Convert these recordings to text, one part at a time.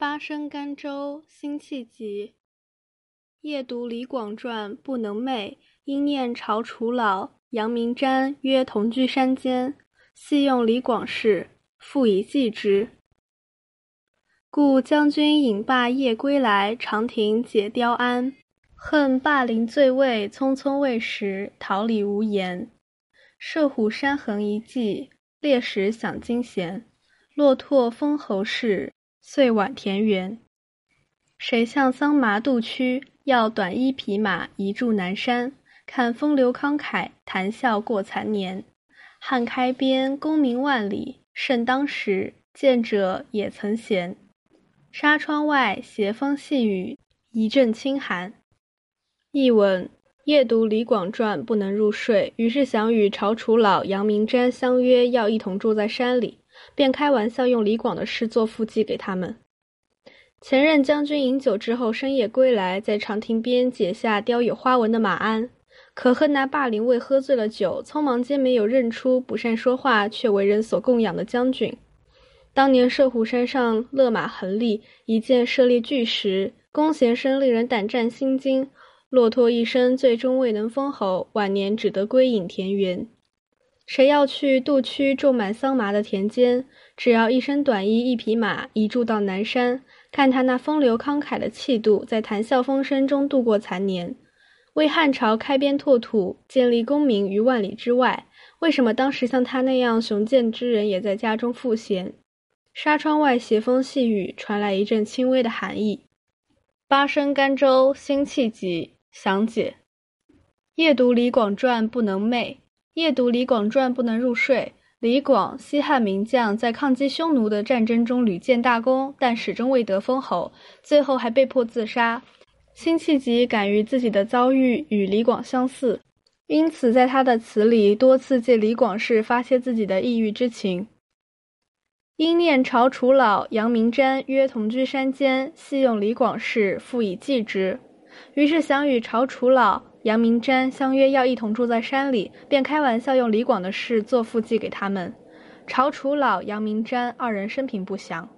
八声甘州，辛弃疾。夜读李广传，不能寐，因念朝楚老。杨明瞻约同居山间，系用李广事，复以寄之。故将军饮罢夜归来，长亭解雕鞍。恨霸陵醉味，匆匆未识，桃李无言。射虎山横一骑，猎石响金弦。落拓封侯事，岁晚田园。谁向桑麻渡曲？要短衣匹马，移住南山。看风流慷慨，谈笑过残年。汉开边，功名万里，盛当时，见者也曾闲。纱窗外，斜风细雨，一阵清寒。译文：夜读李广传不能入睡，于是想与朝楚老、杨明瞻相约要一同住在山里，便开玩笑用李广的诗作附记给他们。前任将军饮酒之后深夜归来，在长亭边解下雕有花纹的马鞍，可恨那霸陵尉喝醉了酒，匆忙间没有认出不善说话却为人所供养的将军。当年射虎山上勒马横立，一箭射猎巨石，弓弦声令人胆战心惊。骆驼一生最终未能封侯，晚年只得归隐田园。谁要去杜区种满桑麻的田间？只要一身短衣，一匹马，移住到南山，看他那风流慷慨的气度，在谈笑风生中度过残年。为汉朝开边拓土，建立功名于万里之外。为什么当时像他那样雄健之人，也在家中赋闲？纱窗外斜风细雨，传来一阵轻微的寒意。八声甘州，辛弃疾。详解：夜读李广传不能寐，夜读李广传不能入睡。李广，西汉名将，在抗击匈奴的战争中屡建大功，但始终未得封侯，最后还被迫自杀。辛弃疾感于自己的遭遇与李广相似，因此在他的词里多次借李广事发泄自己的抑郁之情。因念朝楚老、杨明瞻约同居山间，系用李广事，复以寄之。于是想与朝楚老、杨明瞻相约要一同住在山里，便开玩笑用李广的事做附记给他们。朝楚老、杨明瞻二人生平不详。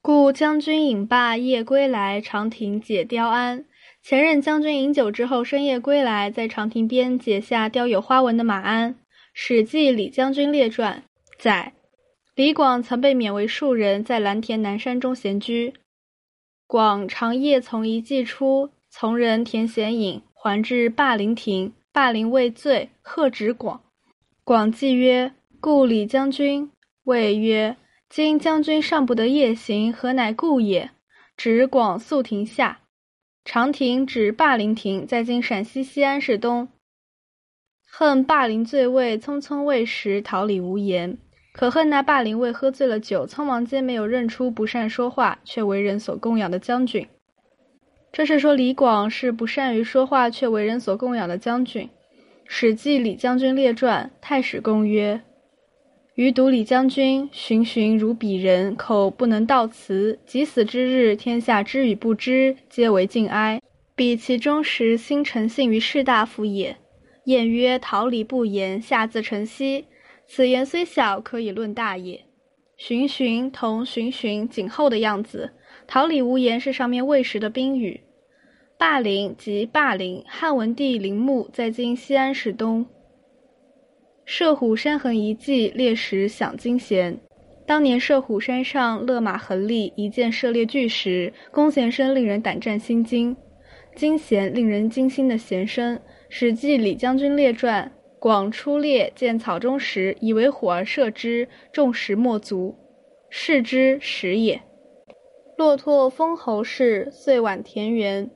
故将军饮罢夜归来，长亭解雕鞍。前任将军饮酒之后深夜归来，在长亭边解下雕有花纹的马鞍。《史记·李将军列传》载，李广曾被免为庶人，在蓝田南山中闲居。广长夜从一骑出，从人田闲饮，还至霸陵亭。霸陵未醉，贺止广。广既曰：“故李将军。”谓曰：“今将军尚不得夜行，何乃故也？”止广宿亭下。长亭指霸陵亭，在今陕西西安市东。恨霸陵醉味，匆匆未识，桃李无言。可恨那霸陵尉喝醉了酒，匆忙间没有认出不善说话却为人所供养的将军。这是说李广是不善于说话却为人所供养的将军。《史记·李将军列传》太史公曰：“余读李将军，循循如鄙人，口不能道辞。即死之日，天下知与不知，皆为敬哀。彼其忠实，心诚信于士大夫也。”晏曰：“桃李不言，下自成蹊。”此言虽小，可以论大也。循循同循循谨后的样子。桃李无言是上面未识的宾语。霸陵即霸陵，汉文帝陵墓，在今西安市东。射虎山横一骑，猎石响金弦。当年射虎山上勒马横立，一箭射猎巨石，弓弦声令人胆战心惊。惊弦，令人惊心的弦声。《史记·李将军列传》。广出猎，见草中石，以为虎而射之，众石莫足，视之石也。骆驼封侯事，岁晚田园。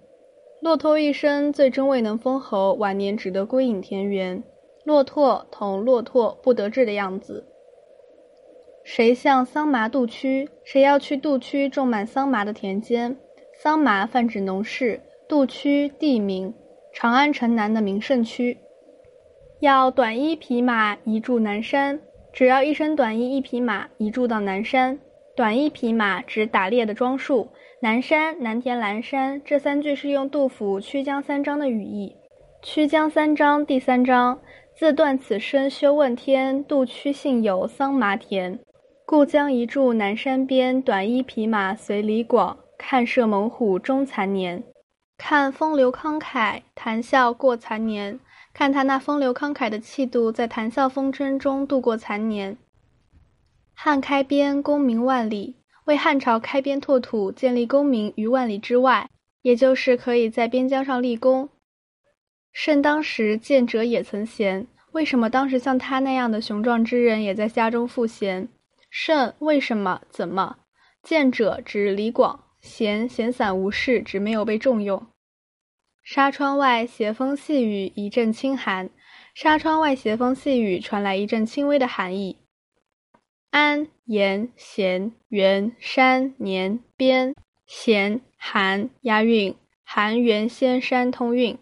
骆驼一生最终未能封侯，晚年只得归隐田园。骆驼同骆驼不得志的样子。谁向桑麻渡曲？谁要去渡曲种满桑麻的田间？桑麻泛指农事。渡曲地名，长安城南的名胜区。要短衣匹马移驻南山，只要一身短衣一匹马移驻到南山。短衣匹马指打猎的装束。南山、南田、蓝山这三句是用杜甫《曲江三章》的语义。《曲江三章》第三章自断此身休问天，杜曲幸有桑麻田。故将移驻南山边，短衣匹马随李广，看射猛虎终残年。看风流慷慨，谈笑过残年。看他那风流慷慨的气度，在谈笑风生中度过残年。汉开边，功名万里，为汉朝开边拓土，建立功名于万里之外，也就是可以在边疆上立功。甚当时见者也曾闲，为什么当时像他那样的雄壮之人也在家中赋闲？甚为什么？怎么？见者指李广，闲闲散无事，指没有被重用。纱窗外斜风细雨，一阵清寒。纱窗外斜风细雨，传来一阵轻微的寒意。安、言、闲、元、山、年、边、闲、寒押韵，寒元仙山通韵。